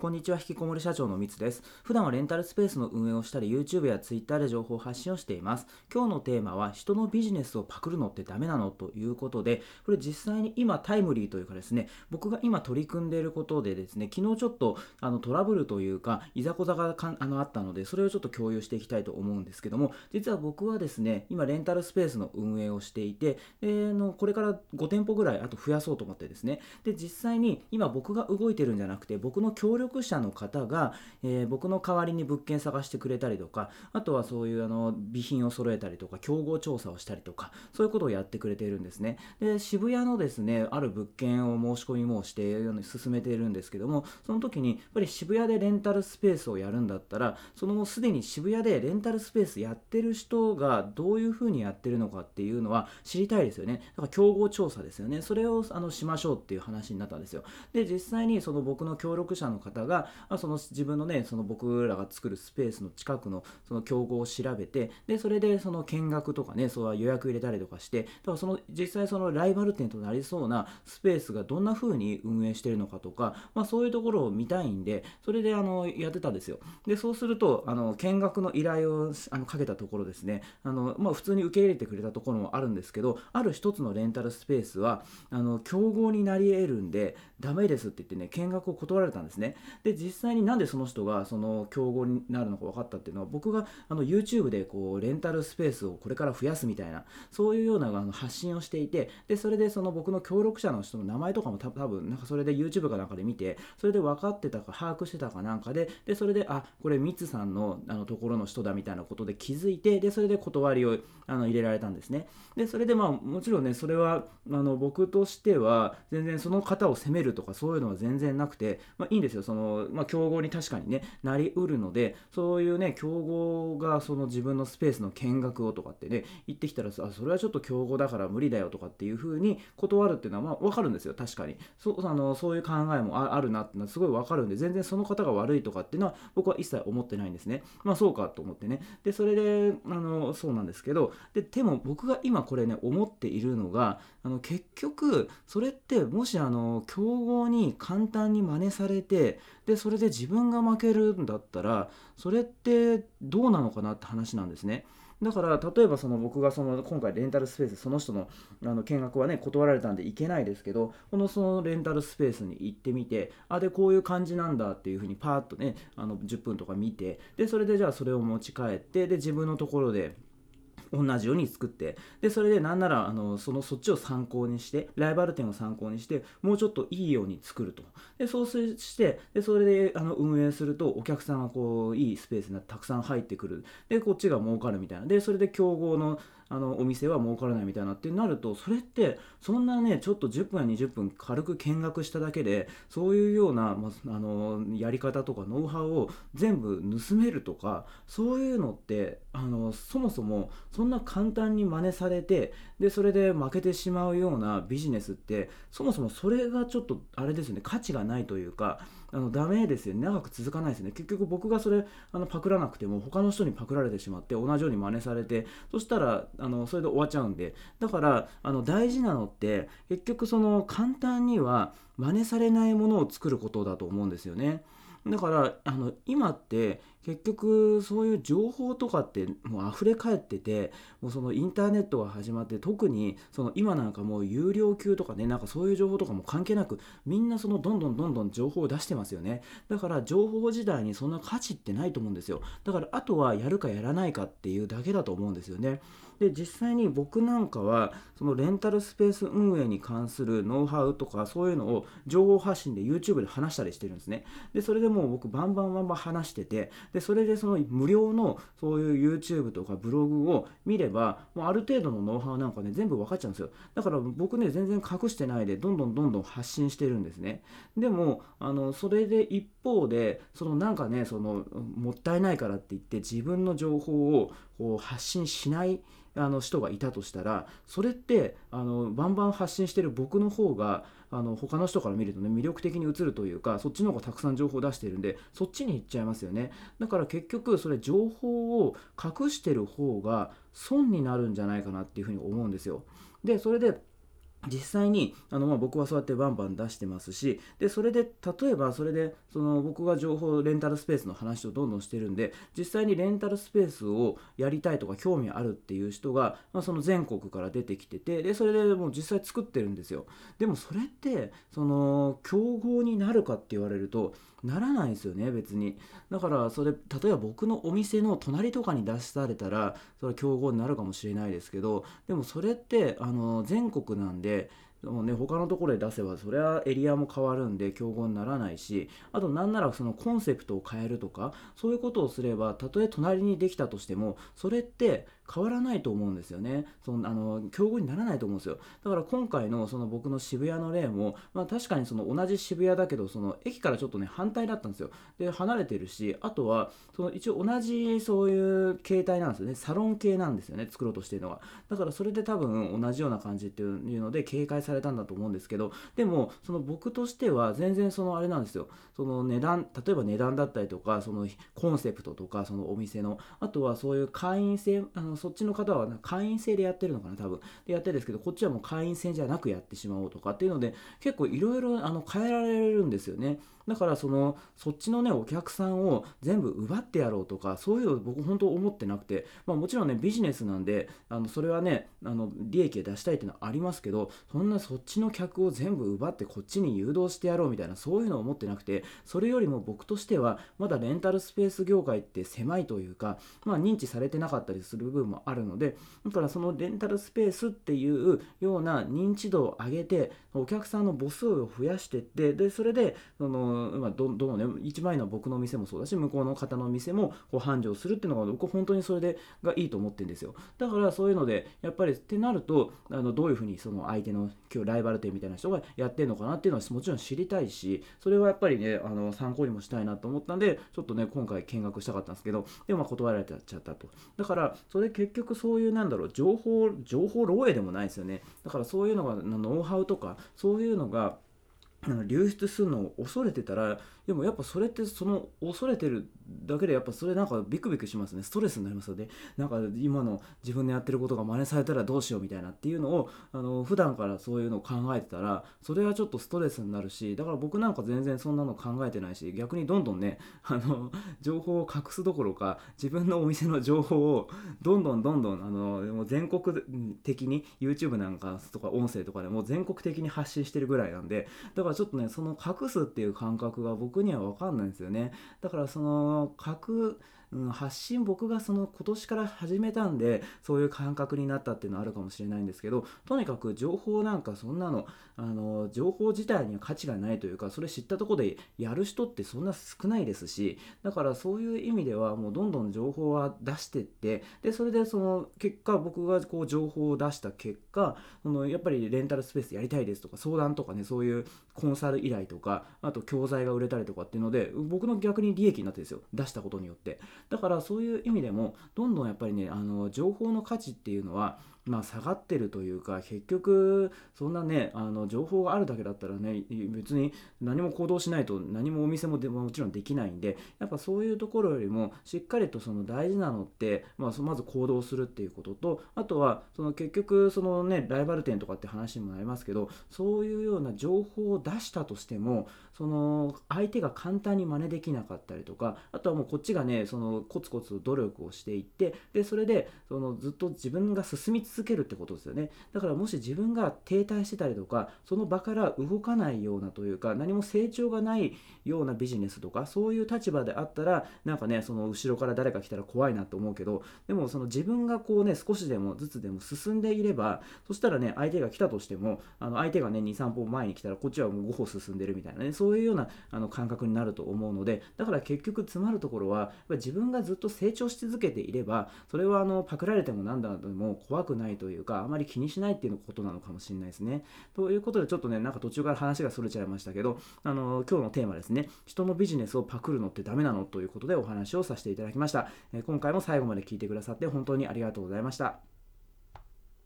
こんにちは、引きこもり社長のみつです。普段はレンタルスペースの運営をしたり、YouTube や Twitter で情報発信をしています。今日のテーマは、人のビジネスをパクるのってダメなのということで、これ実際に今タイムリーというかですね、僕が今取り組んでいることでですね、昨日ちょっとあのトラブルというか、いざこざがあのあったので、それをちょっと共有していきたいと思うんですけども、実は僕はですね、今レンタルスペースの運営をしていて、でのこれから5店舗ぐらいあと増やそうと思ってですね、で、実際に今僕が動いてるんじゃなくて、僕の協力者の方が、えー、僕の代わりに物件探してくれたりとかあとはそういうあの備品を揃えたりとか競合調査をしたりとかそういうことをやってくれているんですね。で渋谷のですねある物件を申し込みもして進めているんですけどもその時にやっぱり渋谷でレンタルスペースをやるんだったらそのすでに渋谷でレンタルスペースやってる人がどういうふうにやってるのかっていうのは知りたいですよね。だから競合調査ですよね。それをあのしましょうっていう話になったんですよ。で実際にその僕の協力者の方がその自分のねその僕らが作るスペースの近くのその競合を調べてでそれでその見学とかねそう予約入れたりとかしてだからその実際そのライバル店となりそうなスペースがどんな風に運営してるのかとか、まあ、そういうところを見たいんでそれであのやってたんですよ。でそうするとあの見学の依頼をあのかけたところですねあの、まあ、普通に受け入れてくれたところもあるんですけどある一つのレンタルスペースはあの競合になり得るんでダメですって言ってね見学を断られたんですね。で実際になんでその人がその競合になるのか分かったっていうのは僕があの YouTube でこうレンタルスペースをこれから増やすみたいなそういうようなあの発信をしていてでそれでその僕の協力者の人の名前とかも多分なんかそれで YouTube かなんかで見てそれで分かってたか把握してたかなんかででそれであこれミツさんのあのところの人だみたいなことで気づいてでそれで断りをあの入れられたんですね。でそれでまあもちろんねそれはあの僕としては全然その方を責めるとかそういうのは全然なくて、まあ、いいんですよ。その、まあ、競合に確かにねなりうるのでそういうね競合がその自分のスペースの見学をとかってね言ってきたらさそれはちょっと競合だから無理だよとかっていうふうに断るっていうのはまあ分かるんですよ確かに。そあのそういう考えもあるなっていうのはすごい分かるんで全然その方が悪いとかっていうのは僕は一切思ってないんですね。まあそうかと思ってね。でそれであのそうなんですけどででも僕が今これね思っているのがあの結局それってもしあの競合に簡単に真似されてでそれで自分が負けるんだったらそれってどうなのかなって話なんですね。だから例えばその僕がその今回レンタルスペースその人のあの見学はね断られたんで行けないですけどこのそのレンタルスペースに行ってみてあでこういう感じなんだっていうふうにパーッとねあの10分とか見てでそれでじゃあそれを持ち帰ってで自分のところで同じように作ってでそれでなんならあのそのそっちを参考にしてライバル店を参考にしてもうちょっといいように作ると。でそうしてでそれであの運営するとお客さんがこういいスペースにたくさん入ってくる。でこっちが儲かるみたいな。でそれで競合のあのお店は儲からないみたいなってなるとそれってそんなねちょっと10分や20分軽く見学しただけでそういうような、まあのやり方とかノウハウを全部盗めるとかそういうのってあのそもそもそんな簡単に真似されてでそれで負けてしまうようなビジネスってそもそもそれがちょっとあれですよね価値がないというかあのダメですよね。長く続かないですね。結局僕がそれあのパクらなくても他の人にパクられてしまって同じように真似されてそしたらあのそれで終わっちゃうんで。だからあの大事なのって結局その簡単には真似されないものを作ることだと思うんですよね。だからあの今って結局そういう情報とかってもう溢れ返っててもうそのインターネットが始まって特にその今なんかもう有料級とかねなんかそういう情報とかも関係なくみんなそのどんどんどんどん情報を出してますよね。だから情報時代にそんな価値ってないと思うんですよ。だからあとはやるかやらないかっていうだけだと思うんですよね。で実際に僕なんかはそのレンタルスペース運営に関するノウハウとかそういうのを情報発信で YouTube で話したりしてるんですね。でそれでもう僕バンバンバンバン話しててでそれでその無料のそういう YouTube とかブログを見ればもうある程度のノウハウなんかね全部分かっちゃうんですよ。だから僕ね全然隠してないでどんどんどんどん発信してるんですね。でもあのそれで一方でそのなんかねそのもったいないからって言って自分の情報をこう発信しないあの人がいたとしたらそれってあのバンバン発信してる僕の方があの他の人から見るとね魅力的に映るというかそっちの方がたくさん情報を出しているんでそっちに行っちゃいますよね。だから結局それ情報を隠してる方が損になるんじゃないかなっていうふうに思うんですよ。でそれで実際にあの、まあ、僕はそうやってバンバン出してますしでそれで例えばそれでその僕が情報レンタルスペースの話をどんどんしてるんで実際にレンタルスペースをやりたいとか興味あるっていう人が、まあ、その全国から出てきててでそれでもう実際作ってるんですよ。でもそれってその競合になるかって言われるとならないですよね別に。だからそれ例えば僕のお店の隣とかに出されたらそれは競合になるかもしれないですけどでもそれってあの全国なんでてもうね、他のところで出せばそれはエリアも変わるんで競合にならないしあとなんならそのコンセプトを変えるとかそういうことをすればたとえ隣にできたとしてもそれって変わらないと思うんですよね。そのあの競合にならないと思うんですよ。だから今回のその僕の渋谷の例も、まあ、確かにその同じ渋谷だけどその駅からちょっとね反対だったんですよ。で離れてるしあとはその一応同じそういう形態なんですよね。サロン系なんですよね作ろうとしてるのはだからそれで多分同じような感じっていうので警戒さされたんだと思うんですけどでもその僕としては全然そのあれなんですよ。その値段例えば値段だったりとかそのコンセプトとかそのお店のあとはそういう会員制あのそっちの方は会員制でやってるのかな多分。でやってるんですけどこっちはもう会員制じゃなくやってしまおうとかっていうので結構いろいろ変えられるんですよね。だからそのそっちのねお客さんを全部奪ってやろうとかそういうの僕本当思ってなくて、まあ、もちろんねビジネスなんであのそれはねあの利益を出したいっていうのはありますけどそんなそっちの客を全部奪ってこっちに誘導してやろうみたいなそういうのを思ってなくてそれよりも僕としてはまだレンタルスペース業界って狭いというか、まあ、認知されてなかったりする部分もあるのでだからそのレンタルスペースっていうような認知度を上げてお客さんの母数を増やしてってでそれでその、ま、どどのね一番いいの僕の店もそうだし向こうの方の店もこう繁盛するっていうのが僕本当にそれでがいいと思ってるんですよ。だからそういうのでやっぱりってなるとあのどういうふうにその相手の今日ライバル店みたいな人がやってるのかなっていうのはもちろん知りたいしそれはやっぱりねあの参考にもしたいなと思ったんでちょっとね今回見学したかったんですけどでも断られちゃったと。だからそれ結局そういうなんだろう情報情報漏洩でもないですよね。だからそういうのがノウハウとかそういうのが流出するのを恐れてたらでもやっぱそれってその恐れてるだけでやっぱそれなんかビクビクしますね。ストレスになりますよね。なんか今の自分のやってることが真似されたらどうしようみたいなっていうのをあの普段からそういうのを考えてたらそれはちょっとストレスになるしだから僕なんか全然そんなの考えてないし逆にどんどんねあの情報を隠すどころか自分のお店の情報をどんどんどんどんあの全国的に YouTube なんかとか音声とかでも全国的に発信してるぐらいなんでだからちょっとねその隠すっていう感覚が僕には分かんないんですよね。だからその核うん、発信僕がその今年から始めたんでそういう感覚になったっていうのはあるかもしれないんですけどとにかく情報なんかそんなのあの情報自体には価値がないというかそれ知ったところでやる人ってそんな少ないですしだからそういう意味ではもうどんどん情報は出してってでそれでその結果僕がこう情報を出した結果そのやっぱりレンタルスペースやりたいですとか相談とかねそういうコンサル依頼とかあと教材が売れたりとかっていうので僕の逆に利益になってですよ。出したことによって。だからそういう意味でもどんどんやっぱりねあの情報の価値っていうのはまあ、下がってるというか結局そんなねあの情報があるだけだったらね別に何も行動しないと何もお店もでももちろんできないんでやっぱそういうところよりもしっかりとその大事なのって、まあ、まず行動するっていうこととあとはその結局そのねライバル店とかって話にもなりますけどそういうような情報を出したとしてもその相手が簡単に真似できなかったりとかあとはもうこっちがねそのコツコツ努力をしていってでそれでそのずっと自分が進み続続けるってことですよね。だからもし自分が停滞してたりとかその場から動かないようなというか何も成長がないようなビジネスとかそういう立場であったらなんかねその後ろから誰か来たら怖いなと思うけどでもその自分がこうね少しでもずつでも進んでいればそしたらね相手が来たとしてもあの相手がね23歩前に来たらこっちはもう5歩進んでるみたいなねそういうようなあの感覚になると思うのでだから結局詰まるところは自分がずっと成長し続けていればそれはあのパクられてもなんだでも怖くないないというかあまり気にしないっていうことなのかもしれないですね。ということでちょっとねなんか途中から話がそれちゃいましたけどあの今日のテーマですね人のビジネスをパクるのってダメなの？ということでお話をさせていただきました。え今回も最後まで聞いてくださって本当にありがとうございました。